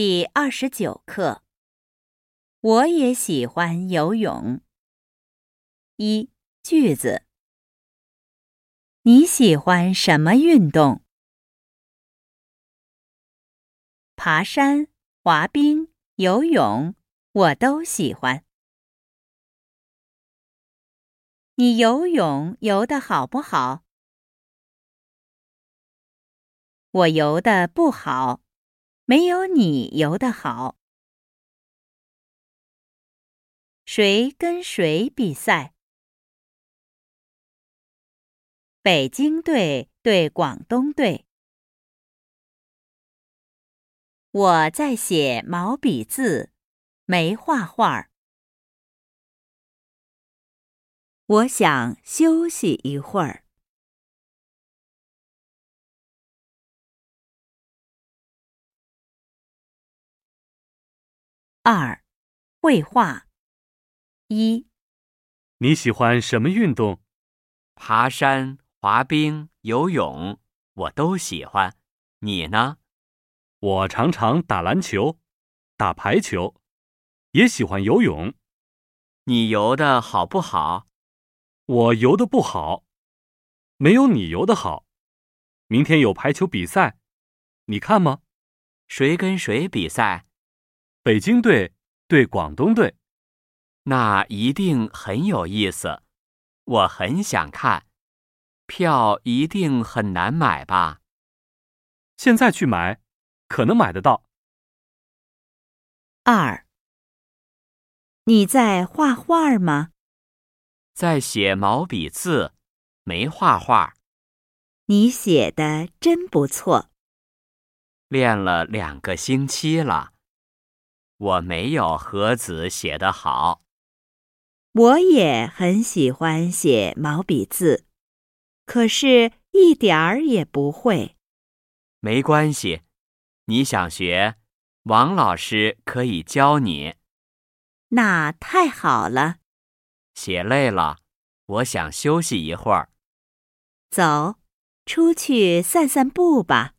第二十九课。我也喜欢游泳。一句子。你喜欢什么运动？爬山、滑冰、游泳，我都喜欢。你游泳游得好不好？我游得不好。没有你游得好。谁跟谁比赛？北京队对广东队。我在写毛笔字，没画画。我想休息一会儿。二，绘画。一，你喜欢什么运动？爬山、滑冰、游泳，我都喜欢。你呢？我常常打篮球、打排球，也喜欢游泳。你游的好不好？我游的不好，没有你游的好。明天有排球比赛，你看吗？谁跟谁比赛？北京队对广东队，那一定很有意思，我很想看。票一定很难买吧？现在去买，可能买得到。二，你在画画吗？在写毛笔字，没画画。你写的真不错。练了两个星期了。我没有和子写得好。我也很喜欢写毛笔字，可是一点儿也不会。没关系，你想学，王老师可以教你。那太好了。写累了，我想休息一会儿。走，出去散散步吧。